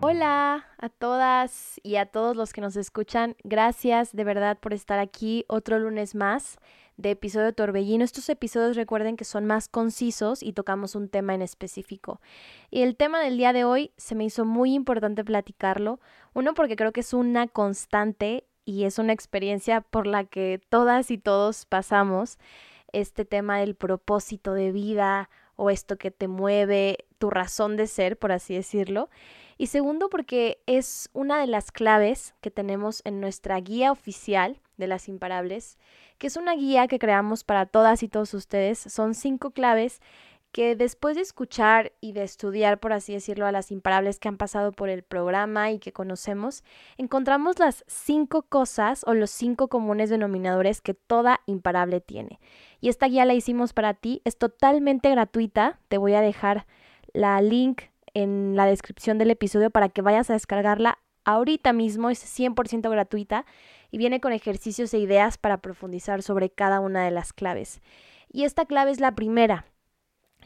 Hola a todas y a todos los que nos escuchan. Gracias de verdad por estar aquí otro lunes más de episodio Torbellino. Estos episodios recuerden que son más concisos y tocamos un tema en específico. Y el tema del día de hoy se me hizo muy importante platicarlo. Uno porque creo que es una constante y es una experiencia por la que todas y todos pasamos. Este tema del propósito de vida o esto que te mueve, tu razón de ser, por así decirlo. Y segundo, porque es una de las claves que tenemos en nuestra guía oficial de las imparables, que es una guía que creamos para todas y todos ustedes. Son cinco claves que después de escuchar y de estudiar, por así decirlo, a las imparables que han pasado por el programa y que conocemos, encontramos las cinco cosas o los cinco comunes denominadores que toda imparable tiene. Y esta guía la hicimos para ti, es totalmente gratuita, te voy a dejar la link en la descripción del episodio para que vayas a descargarla ahorita mismo, es 100% gratuita y viene con ejercicios e ideas para profundizar sobre cada una de las claves. Y esta clave es la primera,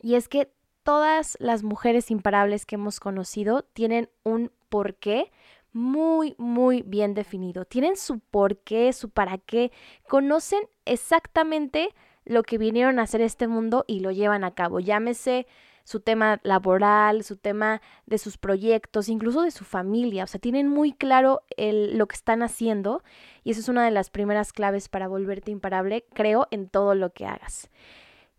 y es que todas las mujeres imparables que hemos conocido tienen un porqué muy, muy bien definido. Tienen su porqué, su para qué, conocen exactamente lo que vinieron a hacer este mundo y lo llevan a cabo. Llámese su tema laboral, su tema de sus proyectos, incluso de su familia. O sea, tienen muy claro lo que están haciendo y eso es una de las primeras claves para volverte imparable, creo, en todo lo que hagas.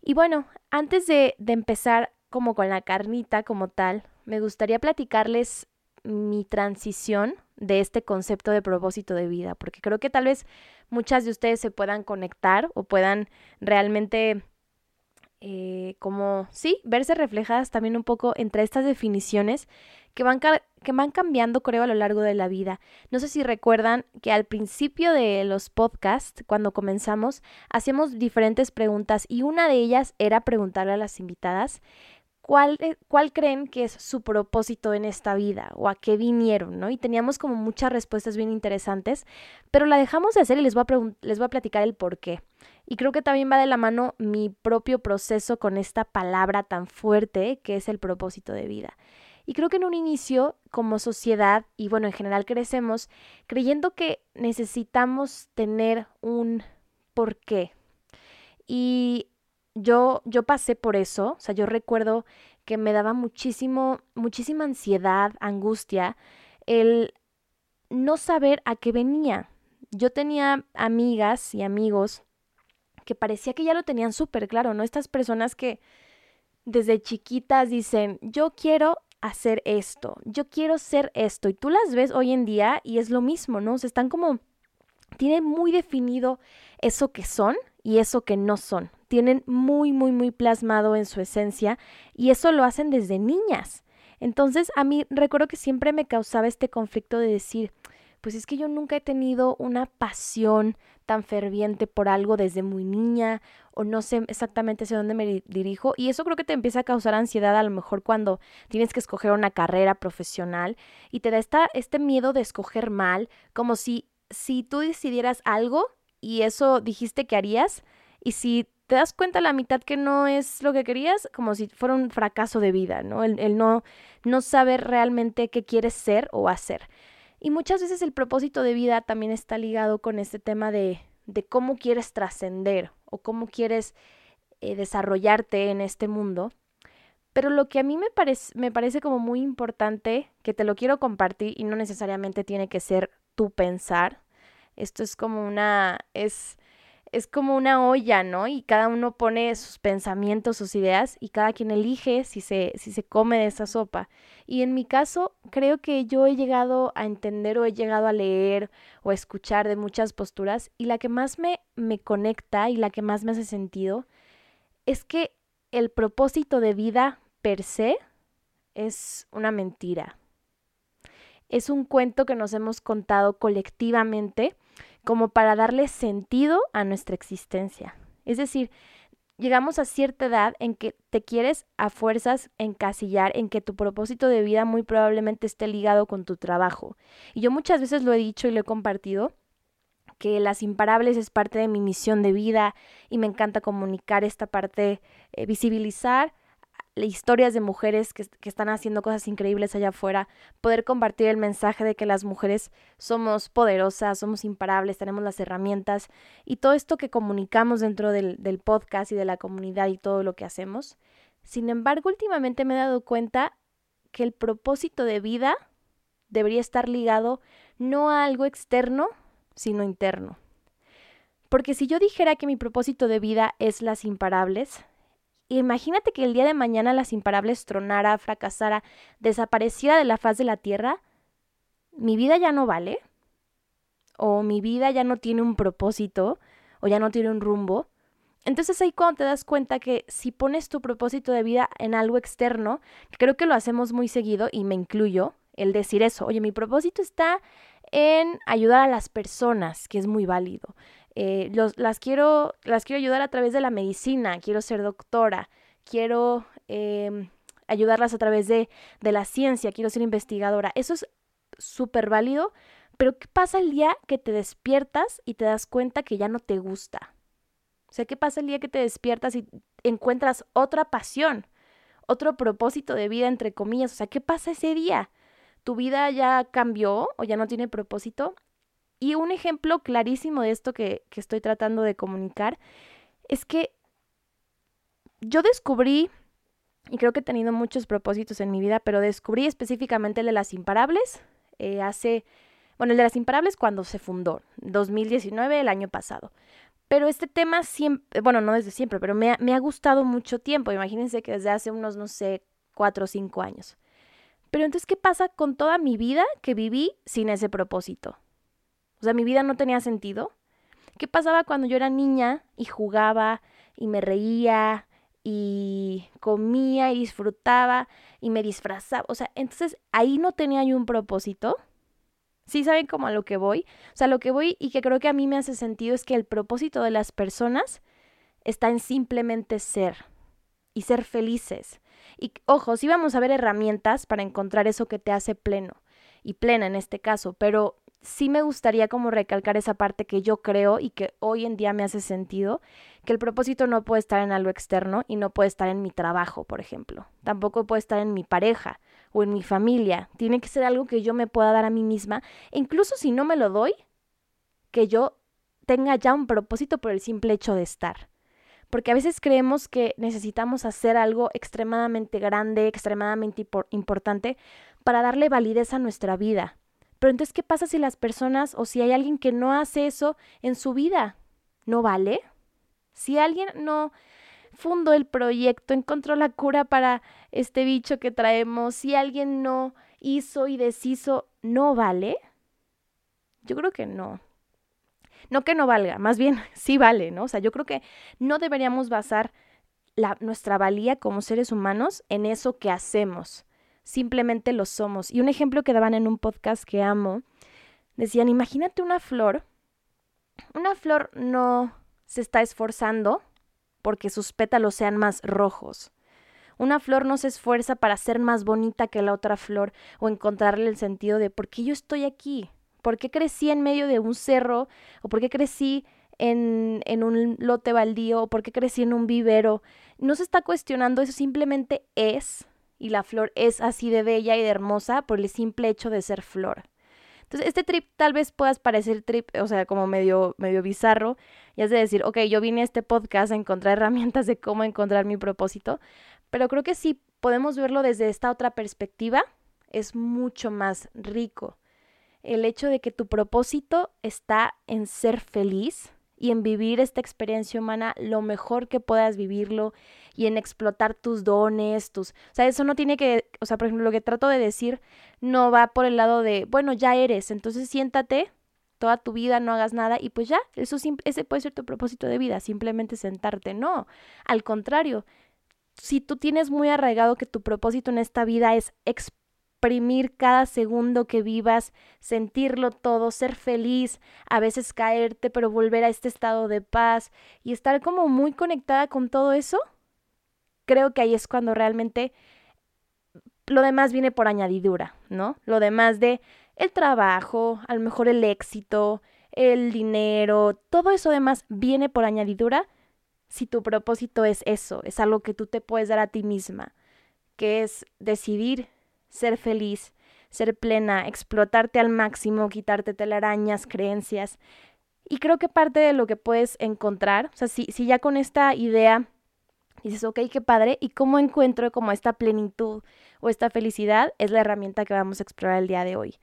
Y bueno, antes de, de empezar como con la carnita como tal, me gustaría platicarles mi transición de este concepto de propósito de vida, porque creo que tal vez muchas de ustedes se puedan conectar o puedan realmente eh, como, sí, verse reflejadas también un poco entre estas definiciones que van, que van cambiando, creo, a lo largo de la vida. No sé si recuerdan que al principio de los podcasts, cuando comenzamos, hacíamos diferentes preguntas y una de ellas era preguntarle a las invitadas cuál, eh, cuál creen que es su propósito en esta vida o a qué vinieron, ¿no? Y teníamos como muchas respuestas bien interesantes, pero la dejamos de hacer y les voy a, les voy a platicar el por qué. Y creo que también va de la mano mi propio proceso con esta palabra tan fuerte que es el propósito de vida. Y creo que en un inicio, como sociedad, y bueno, en general crecemos creyendo que necesitamos tener un porqué. Y yo, yo pasé por eso, o sea, yo recuerdo que me daba muchísimo, muchísima ansiedad, angustia, el no saber a qué venía. Yo tenía amigas y amigos que parecía que ya lo tenían súper claro, ¿no? Estas personas que desde chiquitas dicen, yo quiero hacer esto, yo quiero ser esto, y tú las ves hoy en día y es lo mismo, ¿no? O sea, están como, tienen muy definido eso que son y eso que no son, tienen muy, muy, muy plasmado en su esencia y eso lo hacen desde niñas. Entonces, a mí recuerdo que siempre me causaba este conflicto de decir, pues es que yo nunca he tenido una pasión tan ferviente por algo desde muy niña o no sé exactamente hacia dónde me dirijo y eso creo que te empieza a causar ansiedad a lo mejor cuando tienes que escoger una carrera profesional y te da esta, este miedo de escoger mal, como si, si tú decidieras algo y eso dijiste que harías y si te das cuenta la mitad que no es lo que querías, como si fuera un fracaso de vida, ¿no? El, el no, no saber realmente qué quieres ser o hacer. Y muchas veces el propósito de vida también está ligado con este tema de, de cómo quieres trascender o cómo quieres eh, desarrollarte en este mundo. Pero lo que a mí me, me parece como muy importante, que te lo quiero compartir y no necesariamente tiene que ser tu pensar, esto es como una, es, es como una olla, ¿no? Y cada uno pone sus pensamientos, sus ideas y cada quien elige si se, si se come de esa sopa. Y en mi caso, creo que yo he llegado a entender o he llegado a leer o a escuchar de muchas posturas y la que más me, me conecta y la que más me hace sentido es que el propósito de vida per se es una mentira. Es un cuento que nos hemos contado colectivamente como para darle sentido a nuestra existencia. Es decir, llegamos a cierta edad en que te quieres a fuerzas encasillar en que tu propósito de vida muy probablemente esté ligado con tu trabajo. Y yo muchas veces lo he dicho y lo he compartido, que las imparables es parte de mi misión de vida y me encanta comunicar esta parte, eh, visibilizar historias de mujeres que, que, están haciendo cosas increíbles allá afuera, poder compartir el mensaje de que las mujeres somos poderosas, somos imparables, tenemos las herramientas y todo esto que comunicamos dentro del, del podcast y de la comunidad y todo lo que hacemos. Sin embargo, últimamente me he dado cuenta que el propósito de vida debería estar ligado no a algo externo, sino interno. Porque si yo dijera que mi propósito de vida es las imparables, imagínate que el día de mañana las imparables tronara, fracasara, desapareciera de la faz de la tierra, mi vida ya no vale, o mi vida ya no tiene un propósito, o ya no tiene un rumbo. Entonces ahí cuando te das cuenta que si pones tu propósito de vida en algo externo, creo que lo hacemos muy seguido y me incluyo, el decir eso, oye, mi propósito está en ayudar a las personas, que es muy válido. Eh, las, quiero, las quiero ayudar a través de la medicina, quiero ser doctora, quiero em, ayudarlas a través de, de la ciencia, quiero ser investigadora. Eso es súper válido, pero ¿qué pasa el día que te despiertas y te das cuenta que ya no te gusta? O sea, ¿qué pasa el día que te despiertas y encuentras otra pasión, otro propósito de vida, entre comillas? O sea, ¿qué pasa ese día? ¿Tu vida ya cambió o ya no tiene propósito? Y un ejemplo clarísimo de esto que, estoy tratando de comunicar es que yo descubrí, y creo que he tenido muchos propósitos en mi vida, pero descubrí específicamente el de las imparables eh, hace, bueno, el de las imparables cuando se fundó, 2019, el año pasado. Pero este tema siempre, bueno, no desde siempre, pero me ha, me ha gustado mucho tiempo. Imagínense que desde hace unos, no sé, cuatro o cinco años. Pero entonces, ¿qué pasa con toda mi vida que viví sin ese propósito? O sea, mi vida no tenía sentido. ¿Qué pasaba cuando yo era niña y jugaba y me reía y comía y disfrutaba y me disfrazaba? O sea, entonces ahí no tenía yo un propósito. ¿Sí saben cómo a lo que voy? O sea, lo que voy y que creo que a mí me hace sentido es que el propósito de las personas está en simplemente ser y ser felices. Y ojo, sí vamos a ver herramientas para encontrar eso que te hace pleno y plena en este caso, pero sí me gustaría como recalcar esa parte que yo creo y que hoy en día me hace sentido, que el propósito no puede estar en algo externo y no puede estar en mi trabajo, por ejemplo. Tampoco puede estar en mi pareja o en mi familia. Tiene que ser algo que yo me pueda dar a mí misma. E incluso si no me lo doy, que yo tenga ya un propósito por el simple hecho de estar. Porque a veces creemos que necesitamos hacer algo extremadamente grande, extremadamente importante para darle validez a nuestra vida pero entonces, ¿qué pasa si las personas o si hay alguien que no hace eso en su vida? ¿No vale? Si alguien no fundó el proyecto, encontró la cura para este bicho que traemos, si alguien no hizo y deshizo, ¿no vale? Yo creo que no. No que no valga, más bien sí vale, ¿no? O sea, yo creo que no deberíamos basar nuestra valía como seres humanos en eso que hacemos, simplemente lo somos. Y un ejemplo que daban en un podcast que amo, decían, imagínate una flor, una flor no se está esforzando porque sus pétalos sean más rojos. Una flor no se esfuerza para ser más bonita que la otra flor o encontrarle el sentido de por qué yo estoy aquí, por qué crecí en medio de un cerro o por qué crecí en, en un lote baldío o por qué crecí en un vivero. No se está cuestionando, eso simplemente es y la flor es así de bella y de hermosa por el simple hecho de ser flor. Entonces, este trip tal vez puedas parecer trip, o sea, como medio, medio bizarro, y es de decir, ok, yo vine a este podcast a encontrar herramientas de cómo encontrar mi propósito, pero creo que si podemos verlo desde esta otra perspectiva, es mucho más rico. El hecho de que tu propósito está en ser feliz, y en vivir esta experiencia humana lo mejor que puedas vivirlo y en explotar tus dones, tus... O sea, eso no tiene que, o sea, por ejemplo, lo que trato de decir no va por el lado de, bueno, ya eres, entonces siéntate toda tu vida, no hagas nada y pues ya, eso ese puede ser tu propósito de vida, simplemente sentarte. No, al contrario, si tú tienes muy arraigado que tu propósito en esta vida es exprimir cada segundo que vivas, sentirlo todo, ser feliz, a veces caerte, pero volver a este estado de paz y estar como muy conectada con todo eso, creo que ahí es cuando realmente lo demás viene por añadidura, ¿no? Lo demás de el trabajo, a lo mejor el éxito, el dinero, todo eso demás viene por añadidura si tu propósito es eso, es algo que tú te puedes dar a ti misma, que es decidir ser feliz, ser plena, explotarte al máximo, quitarte telarañas, creencias. Y creo que parte de lo que puedes encontrar, o sea, si, si ya con esta idea dices, ok, qué padre, ¿y cómo encuentro como esta plenitud o esta felicidad? Es la herramienta que vamos a explorar el día de hoy.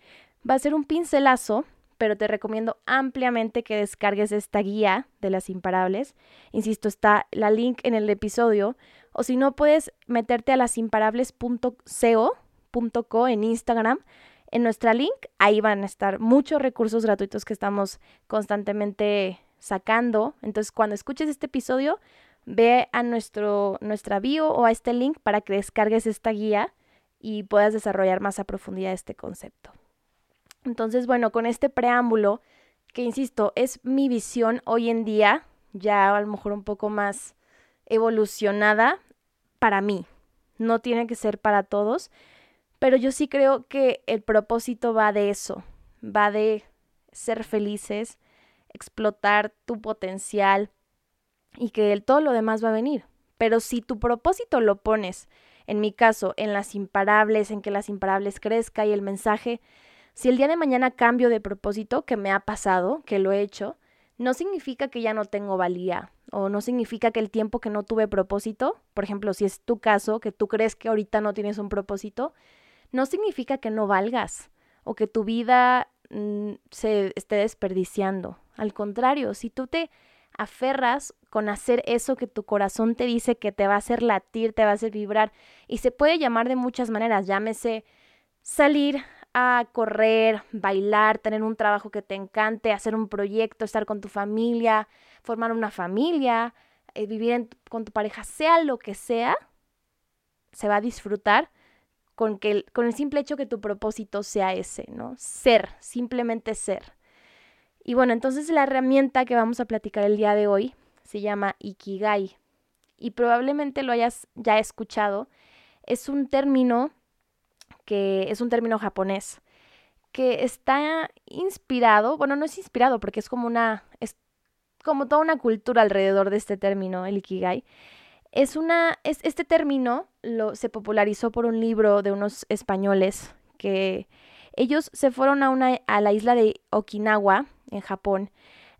Va a ser un pincelazo pero te recomiendo ampliamente que descargues esta guía de las imparables. Insisto, está la link en el episodio. O si no, puedes meterte a lasimparables.co en Instagram. En nuestra link, ahí van a estar muchos recursos gratuitos que estamos constantemente sacando. Entonces, cuando escuches este episodio, ve a nuestro, nuestra bio o a este link para que descargues esta guía y puedas desarrollar más a profundidad este concepto. Entonces, bueno, con este preámbulo, que insisto, es mi visión hoy en día, ya a lo mejor un poco más evolucionada para mí. No tiene que ser para todos, pero yo sí creo que el propósito va de eso, va de ser felices, explotar tu potencial y que el, todo lo demás va a venir. Pero si tu propósito lo pones, en mi caso, en las imparables, en que las imparables crezca y el mensaje si el día de mañana cambio de propósito, que me ha pasado, que lo he hecho, no significa que ya no tengo valía o no significa que el tiempo que no tuve propósito, por ejemplo, si es tu caso, que tú crees que ahorita no tienes un propósito, no significa que no valgas o que tu vida mm, se esté desperdiciando. Al contrario, si tú te aferras con hacer eso que tu corazón te dice que te va a hacer latir, te va a hacer vibrar, y se puede llamar de muchas maneras, llámese salir a correr, bailar, tener un trabajo que te encante, hacer un proyecto, estar con tu familia, formar una familia, eh, vivir con tu pareja, sea lo que sea, se va a disfrutar con, que, con el simple hecho que tu propósito sea ese, ¿no? Ser, simplemente ser. Y bueno, entonces la herramienta que vamos a platicar el día de hoy se llama Ikigai. Y probablemente lo hayas ya escuchado. Es un término que es un término japonés, que está inspirado, bueno, no es inspirado porque es como una, es como toda una cultura alrededor de este término, el Ikigai. Es una, es, este término lo, se popularizó por un libro de unos españoles que ellos se fueron a, una, a la isla de Okinawa, en Japón,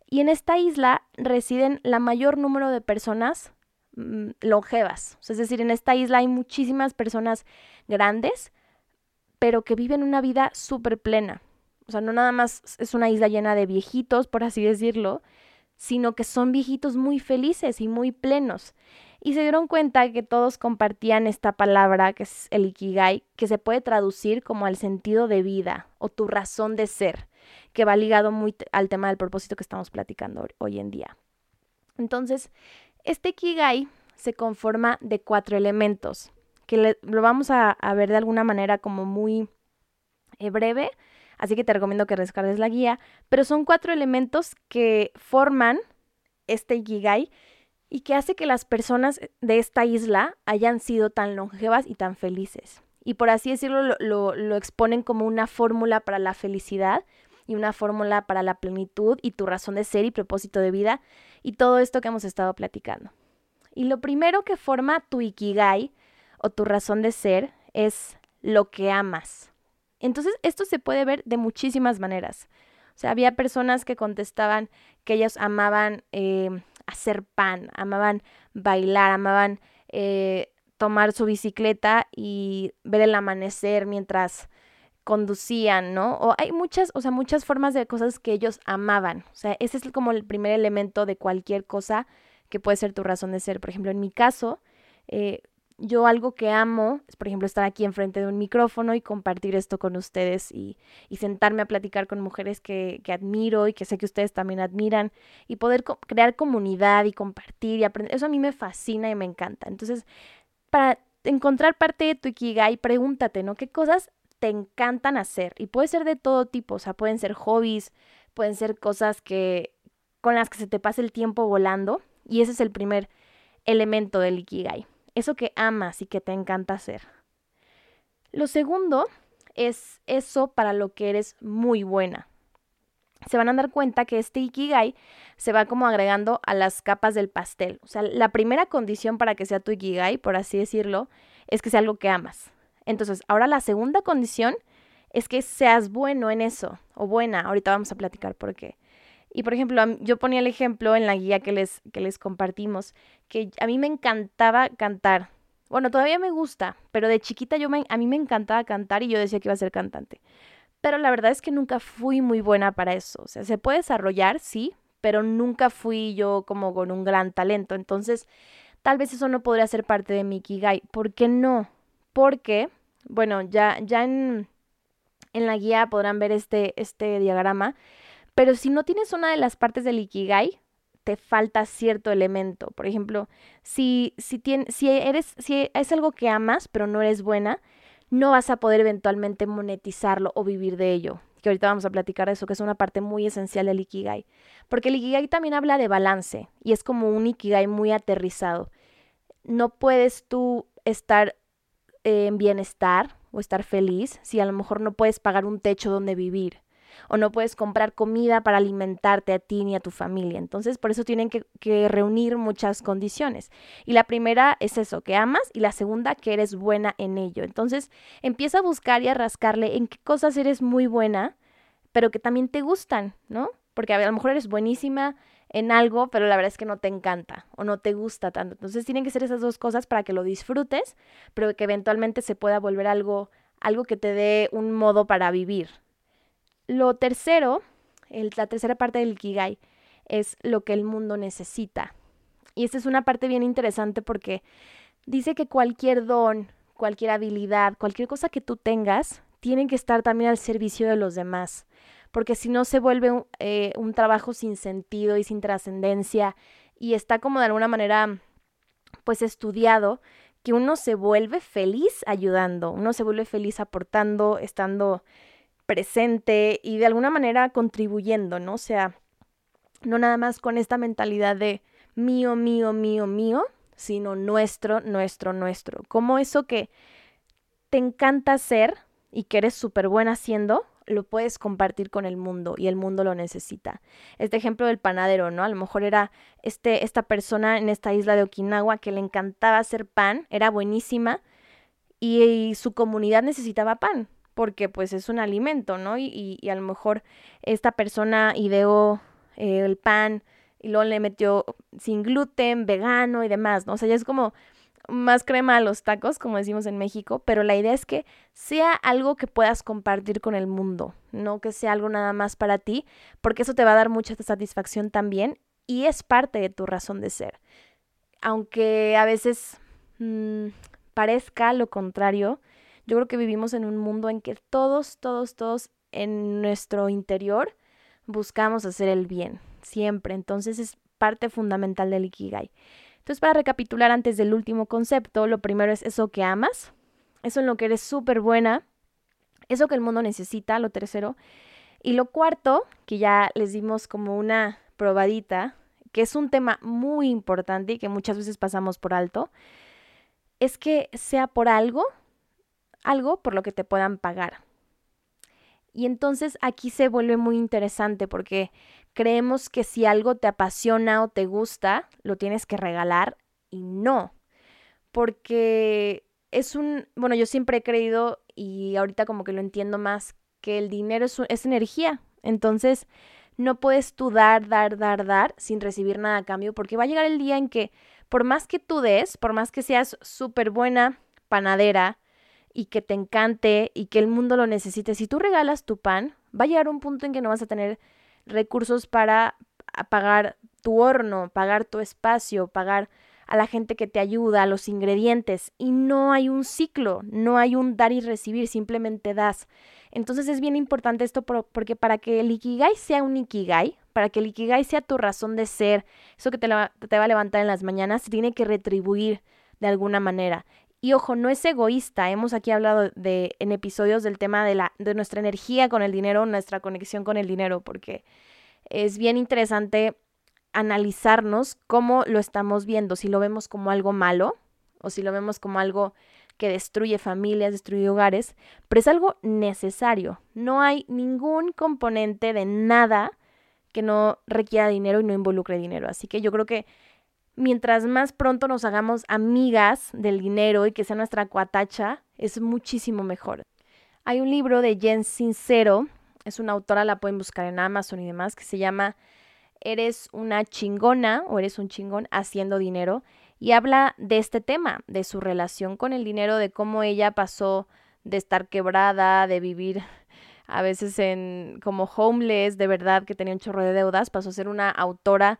y en esta isla residen la mayor número de personas mm, longevas. es decir, en esta isla hay muchísimas personas grandes pero que viven una vida súper plena. O sea, no nada más es una isla llena de viejitos, por así decirlo, sino que son viejitos muy felices y muy plenos. Y se dieron cuenta que todos compartían esta palabra, que es el ikigai, que se puede traducir como al sentido de vida o tu razón de ser, que va ligado muy al tema del propósito que estamos platicando hoy en día. Entonces, este ikigai se conforma de cuatro elementos que lo vamos a, ver de alguna manera como muy eh, breve, así que te recomiendo que descargues la guía, pero son cuatro elementos que forman este Ikigai y que hace que las personas de esta isla hayan sido tan longevas y tan felices. Y por así decirlo, lo, lo exponen como una fórmula para la felicidad y una fórmula para la plenitud y tu razón de ser y propósito de vida y todo esto que hemos estado platicando. Y lo primero que forma tu Ikigai o tu razón de ser es lo que amas. Entonces, esto se puede ver de muchísimas maneras. O sea, había personas que contestaban que ellas amaban eh, hacer pan, amaban bailar, amaban eh, tomar su bicicleta y ver el amanecer mientras conducían, ¿no? O hay muchas, o sea, muchas formas de cosas que ellos amaban. O sea, ese es como el primer elemento de cualquier cosa que puede ser tu razón de ser. Por ejemplo, en mi caso, eh, yo algo que amo es, por ejemplo, estar aquí enfrente de un micrófono y compartir esto con ustedes y, sentarme a platicar con mujeres que, admiro y que sé que ustedes también admiran y poder crear comunidad y compartir y aprender. Eso a mí me fascina y me encanta. Entonces, para encontrar parte de tu Ikigai, pregúntate, ¿no? ¿Qué cosas te encantan hacer? Y puede ser de todo tipo, o sea, pueden ser hobbies, pueden ser cosas que con las que se te pase el tiempo volando. Y ese es el primer elemento del Ikigai. Eso que amas y que te encanta hacer. Lo segundo es eso para lo que eres muy buena. Se van a dar cuenta que este Ikigai se va como agregando a las capas del pastel. O sea, la primera condición para que sea tu Ikigai, por así decirlo, es que sea algo que amas. Entonces, ahora la segunda condición es que seas bueno en eso, o buena. Ahorita vamos a platicar por qué. Y por ejemplo, yo ponía el ejemplo en la guía que les, que les compartimos, que a mí me encantaba cantar. Bueno, todavía me gusta, pero de chiquita yo a mí me encantaba cantar y yo decía que iba a ser cantante. Pero la verdad es que nunca fui muy buena para eso. O sea, se puede desarrollar, sí, pero nunca fui yo como con un gran talento. Entonces, tal vez eso no podría ser parte de mi Ikigai. ¿Por qué no? Porque, bueno, ya, ya en, en la guía podrán ver este, este diagrama pero si no tienes una de las partes del Ikigai, te falta cierto elemento. Por ejemplo, si, si, si, eres, si es algo que amas, pero no eres buena, no vas a poder eventualmente monetizarlo o vivir de ello. Que ahorita vamos a platicar de eso, que es una parte muy esencial del Ikigai. Porque el Ikigai también habla de balance y es como un Ikigai muy aterrizado. No puedes tú estar en bienestar o estar feliz si a lo mejor no puedes pagar un techo donde vivir o no puedes comprar comida para alimentarte a ti ni a tu familia. Entonces, por eso tienen que, reunir muchas condiciones. Y la primera es eso, que amas, y la segunda, que eres buena en ello. Entonces, empieza a buscar y a rascarle en qué cosas eres muy buena, pero que también te gustan, ¿no? Porque a lo mejor eres buenísima en algo, pero la verdad es que no te encanta o no te gusta tanto. Entonces tienen que ser esas dos cosas para que lo disfrutes, pero que eventualmente se pueda volver algo, algo que te dé un modo para vivir, lo tercero, la tercera parte del Ikigai, es lo que el mundo necesita. Y esta es una parte bien interesante porque dice que cualquier don, cualquier habilidad, cualquier cosa que tú tengas, tiene que estar también al servicio de los demás. Porque si no se vuelve un, eh, un trabajo sin sentido y sin trascendencia y está como de alguna manera pues estudiado que uno se vuelve feliz ayudando, uno se vuelve feliz aportando, estando presente y de alguna manera contribuyendo, ¿no? O sea, no nada más con esta mentalidad de mío, mío, mío, mío, sino nuestro, nuestro, nuestro. Como eso que te encanta hacer y que eres súper buena haciendo, lo puedes compartir con el mundo y el mundo lo necesita. Este ejemplo del panadero, ¿no? A lo mejor era este, esta persona en esta isla de Okinawa que le encantaba hacer pan, era buenísima y su comunidad necesitaba pan porque pues es un alimento, ¿no? Y, y, a lo mejor esta persona ideó el pan y luego le metió sin gluten, vegano y demás, ¿no? O sea, ya es como más crema a los tacos, como decimos en México, pero la idea es que sea algo que puedas compartir con el mundo, no que sea algo nada más para ti, porque eso te va a dar mucha satisfacción también y es parte de tu razón de ser. Aunque a veces mm, parezca lo contrario, yo creo que vivimos en un mundo en que todos, todos, todos en nuestro interior buscamos hacer el bien, siempre. Entonces es parte fundamental del Ikigai. Entonces, para recapitular antes del último concepto, lo primero es eso que amas, eso en lo que eres súper buena, eso que el mundo necesita, lo tercero. Y lo cuarto, que ya les dimos como una probadita, que es un tema muy importante y que muchas veces pasamos por alto, es que sea por algo algo por lo que te puedan pagar. Y entonces aquí se vuelve muy interesante porque creemos que si algo te apasiona o te gusta, lo tienes que regalar y no. Porque es un, bueno, yo siempre he creído y ahorita como que lo entiendo más, que el dinero es, es energía. Entonces, no puedes tú dar, dar, dar, dar sin recibir nada a cambio porque va a llegar el día en que por más que tú des, por más que seas súper buena panadera, y que te encante y que el mundo lo necesite, si tú regalas tu pan, va a llegar un punto en que no vas a tener recursos para pagar tu horno, pagar tu espacio, pagar a la gente que te ayuda, a los ingredientes, y no hay un ciclo, no hay un dar y recibir, simplemente das. Entonces es bien importante esto porque para que el Ikigai sea un Ikigai, para que el Ikigai sea tu razón de ser, eso que te, te va a levantar en las mañanas, se tiene que retribuir de alguna manera. Y ojo, no es egoísta. Hemos aquí hablado de en episodios del tema de la de nuestra energía con el dinero, nuestra conexión con el dinero, porque es bien interesante analizarnos cómo lo estamos viendo, si lo vemos como algo malo o si lo vemos como algo que destruye familias, destruye hogares, pero es algo necesario. No hay ningún componente de nada que no requiera dinero y no involucre dinero. Así que yo creo que mientras más pronto nos hagamos amigas del dinero y que sea nuestra cuatacha, es muchísimo mejor. Hay un libro de Jen Sincero, es una autora, la pueden buscar en Amazon y demás, que se llama Eres una chingona o eres un chingón haciendo dinero y habla de este tema, de su relación con el dinero, de cómo ella pasó de estar quebrada, de vivir a veces en como homeless, de verdad que tenía un chorro de deudas, pasó a ser una autora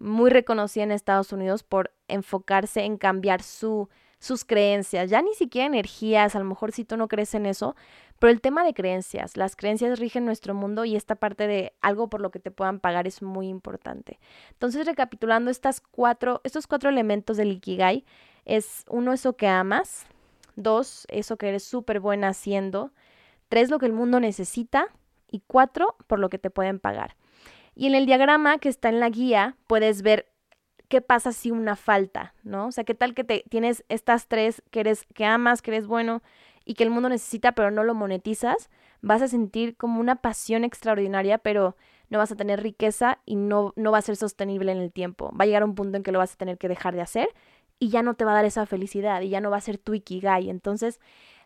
muy reconocida en Estados Unidos por enfocarse en cambiar su, sus creencias, ya ni siquiera energías, a lo mejor si tú no crees en eso, pero el tema de creencias, las creencias rigen nuestro mundo y esta parte de algo por lo que te puedan pagar es muy importante. Entonces, recapitulando estas cuatro, estos cuatro elementos del Ikigai, es uno, eso que amas, dos, eso que eres súper buena haciendo, tres, lo que el mundo necesita y cuatro, por lo que te pueden pagar. Y en el diagrama que está en la guía puedes ver qué pasa si una falta, ¿no? O sea, qué tal que te tienes estas tres que eres que amas, que eres bueno y que el mundo necesita, pero no lo monetizas, vas a sentir como una pasión extraordinaria, pero no vas a tener riqueza y no, no va a ser sostenible en el tiempo. Va a llegar un punto en que lo vas a tener que dejar de hacer y ya no te va a dar esa felicidad y ya no va a ser tu ikigai. Entonces,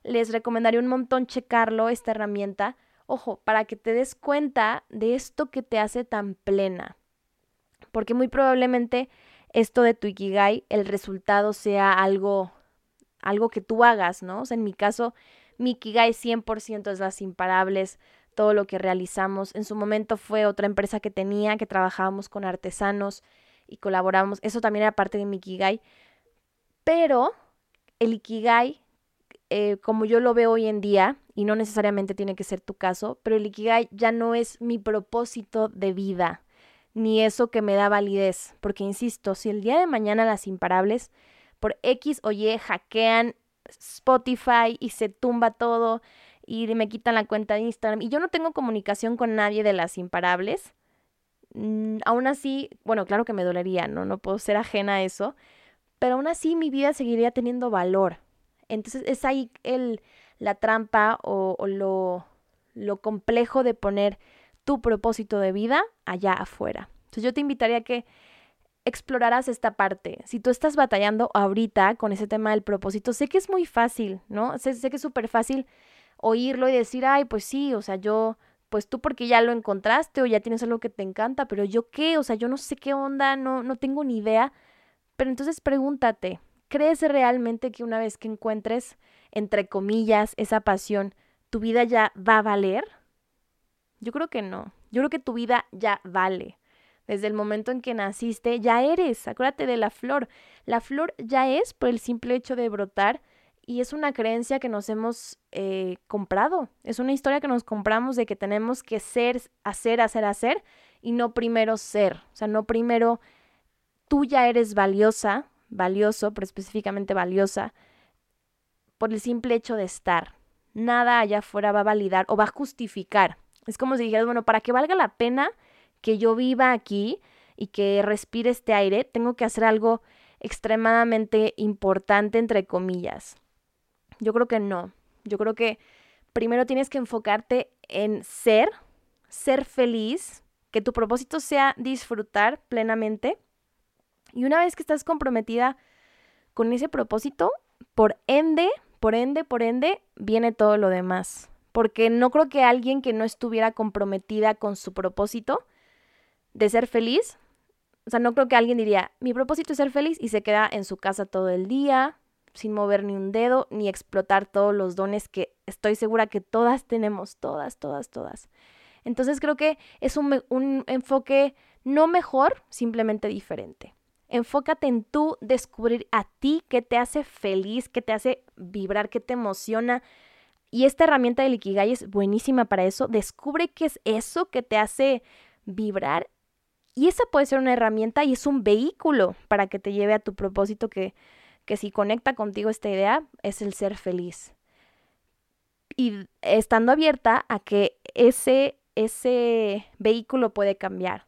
les recomendaría un montón checarlo, esta herramienta, Ojo, para que te des cuenta de esto que te hace tan plena. Porque muy probablemente esto de tu Ikigai, el resultado sea algo, algo que tú hagas, ¿no? O sea, en mi caso, mi Ikigai 100% es las imparables, todo lo que realizamos. En su momento fue otra empresa que tenía, que trabajábamos con artesanos y colaboramos. Eso también era parte de mi Ikigai. Pero el Ikigai, eh, como yo lo veo hoy en día, y no necesariamente tiene que ser tu caso, pero el Ikigai ya no es mi propósito de vida, ni eso que me da validez, porque insisto, si el día de mañana las imparables por X o Y hackean Spotify y se tumba todo y me quitan la cuenta de Instagram y yo no tengo comunicación con nadie de las imparables, mm, aún así, bueno, claro que me dolería, ¿no? No puedo ser ajena a eso, pero aún así mi vida seguiría teniendo valor. Entonces es ahí el la trampa o, lo, lo complejo de poner tu propósito de vida allá afuera. Entonces yo te invitaría a que exploraras esta parte. Si tú estás batallando ahorita con ese tema del propósito, sé que es muy fácil, ¿no? Sé, sé que es súper fácil oírlo y decir, ay, pues sí, o sea, yo, pues tú porque ya lo encontraste o ya tienes algo que te encanta, pero yo qué, o sea, yo no sé qué onda, no, no tengo ni idea. Pero entonces pregúntate, ¿crees realmente que una vez que encuentres entre comillas, esa pasión, ¿tu vida ya va a valer? Yo creo que no. Yo creo que tu vida ya vale. Desde el momento en que naciste, ya eres. Acuérdate de la flor. La flor ya es por el simple hecho de brotar y es una creencia que nos hemos eh, comprado. Es una historia que nos compramos de que tenemos que ser, hacer, hacer, hacer y no primero ser. O sea, no primero tú ya eres valiosa, valioso, pero específicamente valiosa por el simple hecho de estar. Nada allá afuera va a validar o va a justificar. Es como si dijeras, bueno, para que valga la pena que yo viva aquí y que respire este aire, tengo que hacer algo extremadamente importante, entre comillas. Yo creo que no. Yo creo que primero tienes que enfocarte en ser, ser feliz, que tu propósito sea disfrutar plenamente. Y una vez que estás comprometida con ese propósito, por ende, por ende, por ende, viene todo lo demás. Porque no creo que alguien que no estuviera comprometida con su propósito de ser feliz, o sea, no creo que alguien diría, mi propósito es ser feliz y se queda en su casa todo el día, sin mover ni un dedo, ni explotar todos los dones que estoy segura que todas tenemos, todas, todas, todas. Entonces creo que es un, un enfoque no mejor, simplemente diferente. Enfócate en tú descubrir a ti qué te hace feliz, qué te hace vibrar, qué te emociona. Y esta herramienta del Ikigai es buenísima para eso. Descubre qué es eso que te hace vibrar. Y esa puede ser una herramienta y es un vehículo para que te lleve a tu propósito que, que si conecta contigo esta idea es el ser feliz. Y estando abierta a que ese, ese vehículo puede cambiar.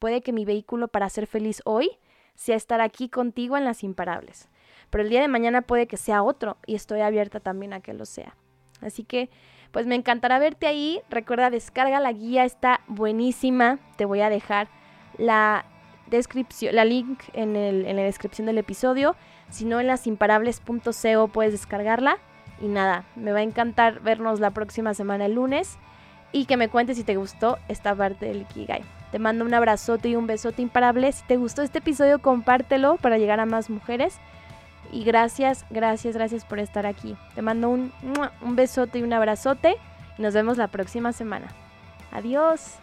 Puede que mi vehículo para ser feliz hoy sea estar aquí contigo en las imparables. Pero el día de mañana puede que sea otro y estoy abierta también a que lo sea. Así que, pues me encantará verte ahí. Recuerda, descarga la guía, está buenísima. Te voy a dejar la descripción, la link en, el, en la descripción del episodio. Si no, en lasimparables.co puedes descargarla. Y nada, me va a encantar vernos la próxima semana el lunes y que me cuentes si te gustó esta parte del Ikigai. Te mando un abrazote y un besote imparable. Si te gustó este episodio, compártelo para llegar a más mujeres. Y gracias, gracias, gracias por estar aquí. Te mando un, un besote y un abrazote. Y nos vemos la próxima semana. Adiós.